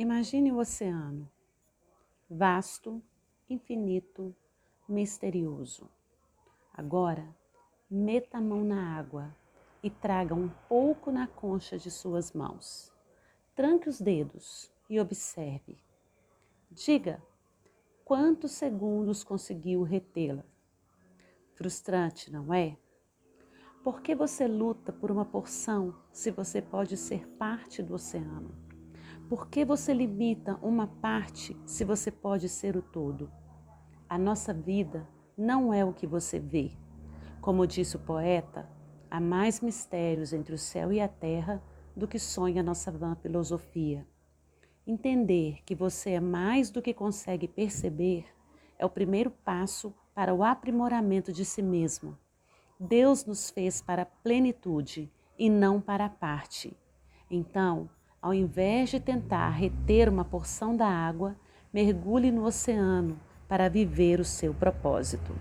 Imagine o oceano, vasto, infinito, misterioso. Agora, meta a mão na água e traga um pouco na concha de suas mãos. Tranque os dedos e observe. Diga quantos segundos conseguiu retê-la. Frustrante, não é? Por que você luta por uma porção se você pode ser parte do oceano? Por que você limita uma parte se você pode ser o todo? A nossa vida não é o que você vê. Como disse o poeta, há mais mistérios entre o céu e a terra do que sonha nossa vã filosofia. Entender que você é mais do que consegue perceber é o primeiro passo para o aprimoramento de si mesmo. Deus nos fez para a plenitude e não para a parte. Então, ao invés de tentar reter uma porção da água, mergulhe no oceano para viver o seu propósito.